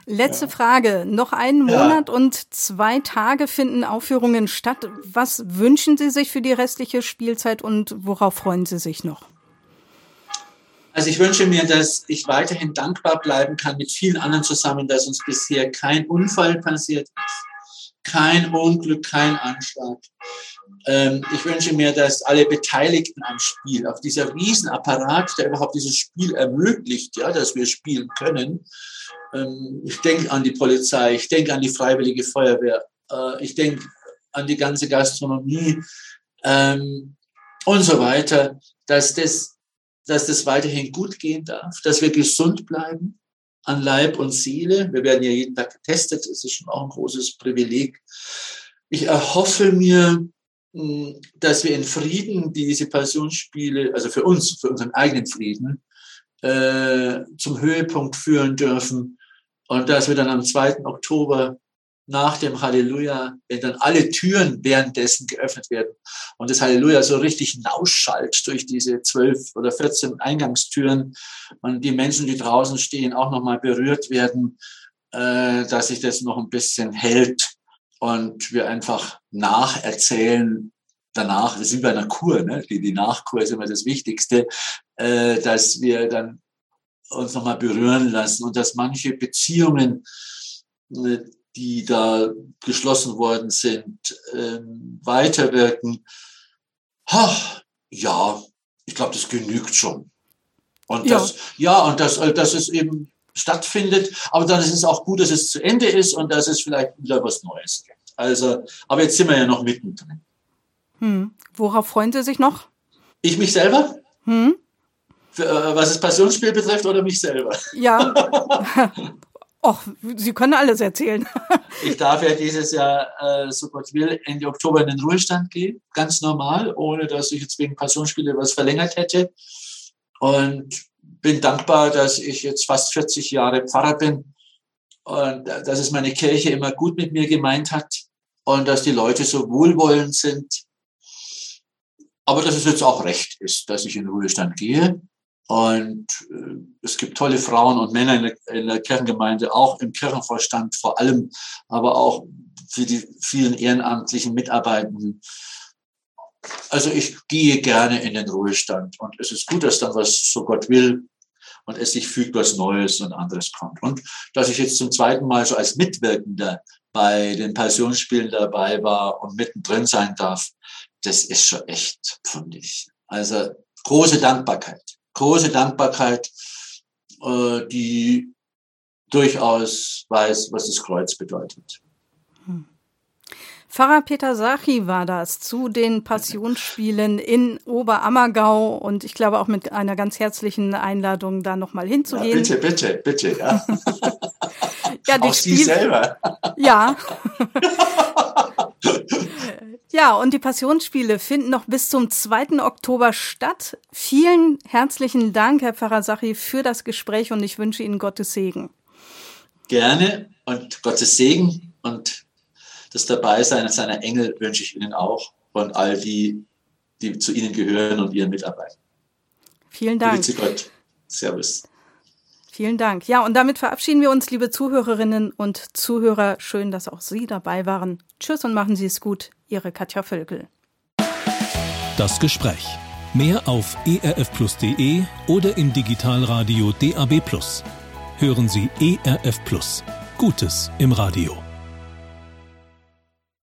Letzte ja. Frage. Noch einen Monat ja. und zwei Tage finden Aufführungen statt. Was wünschen Sie sich für die restliche Spielzeit und worauf freuen Sie sich noch? Also ich wünsche mir, dass ich weiterhin dankbar bleiben kann mit vielen anderen zusammen, dass uns bisher kein Unfall passiert ist, kein Unglück, kein Anschlag. Ähm, ich wünsche mir, dass alle Beteiligten am Spiel, auf dieser Riesenapparat, der überhaupt dieses Spiel ermöglicht, ja, dass wir spielen können, ich denke an die Polizei, ich denke an die Freiwillige Feuerwehr, äh, ich denke an die ganze Gastronomie ähm, und so weiter, dass das, dass das weiterhin gut gehen darf, dass wir gesund bleiben an Leib und Seele. Wir werden ja jeden Tag getestet, das ist schon auch ein großes Privileg. Ich erhoffe mir, hm, dass wir in Frieden diese Passionsspiele, also für uns, für unseren eigenen Frieden, äh, zum Höhepunkt führen dürfen und dass wir dann am 2. Oktober nach dem Halleluja, wenn dann alle Türen währenddessen geöffnet werden und das Halleluja so richtig nauschallt durch diese zwölf oder 14 Eingangstüren und die Menschen, die draußen stehen, auch nochmal berührt werden, äh, dass sich das noch ein bisschen hält und wir einfach nacherzählen, danach, wir sind bei einer Kur, ne? die, die Nachkur ist immer das Wichtigste, äh, dass wir dann uns nochmal berühren lassen und dass manche Beziehungen, äh, die da geschlossen worden sind, ähm, weiterwirken. Ha, ja, ich glaube, das genügt schon. Und ja. das, ja, und das, äh, dass es eben stattfindet, aber dann ist es auch gut, dass es zu Ende ist und dass es vielleicht wieder was Neues gibt. Also, aber jetzt sind wir ja noch mittendrin. Hm. Worauf freuen Sie sich noch? Ich mich selber? Hm? Äh, was das Passionsspiel betrifft oder mich selber? Ja. Och, Sie können alles erzählen. ich darf ja dieses Jahr, äh, so Gott will, Ende Oktober in den Ruhestand gehen. Ganz normal, ohne dass ich jetzt wegen Passionsspiele was verlängert hätte. Und bin dankbar, dass ich jetzt fast 40 Jahre Pfarrer bin und dass es meine Kirche immer gut mit mir gemeint hat und dass die Leute so wohlwollend sind. Aber dass es jetzt auch recht ist, dass ich in den Ruhestand gehe. Und äh, es gibt tolle Frauen und Männer in der, in der Kirchengemeinde, auch im Kirchenvorstand vor allem, aber auch für die vielen ehrenamtlichen Mitarbeitenden. Also ich gehe gerne in den Ruhestand und es ist gut, dass dann was, so Gott will, und es sich fügt was Neues und anderes kommt. Und dass ich jetzt zum zweiten Mal so als Mitwirkender bei den Passionsspielen dabei war und mittendrin sein darf, das ist schon echt pfundig. Also große Dankbarkeit, große Dankbarkeit, äh, die durchaus weiß, was das Kreuz bedeutet. Pfarrer Peter Sachi war das zu den Passionsspielen in Oberammergau und ich glaube auch mit einer ganz herzlichen Einladung da nochmal hinzugehen. Ja, bitte, bitte, bitte, ja. ja, auch Spiel Sie selber. ja. Ja, und die Passionsspiele finden noch bis zum 2. Oktober statt. Vielen herzlichen Dank, Herr Pfarrer Sachi, für das Gespräch und ich wünsche Ihnen Gottes Segen. Gerne und Gottes Segen und das Dabeisein seiner Engel wünsche ich Ihnen auch und all die, die zu Ihnen gehören und Ihren Mitarbeitern. Vielen Dank. Grüße Gott. Servus. Vielen Dank. Ja, und damit verabschieden wir uns, liebe Zuhörerinnen und Zuhörer. Schön, dass auch Sie dabei waren. Tschüss und machen Sie es gut. Ihre Katja Völkel. Das Gespräch. Mehr auf erfplus.de oder im Digitalradio DAB+. Hören Sie ERF. Gutes im Radio.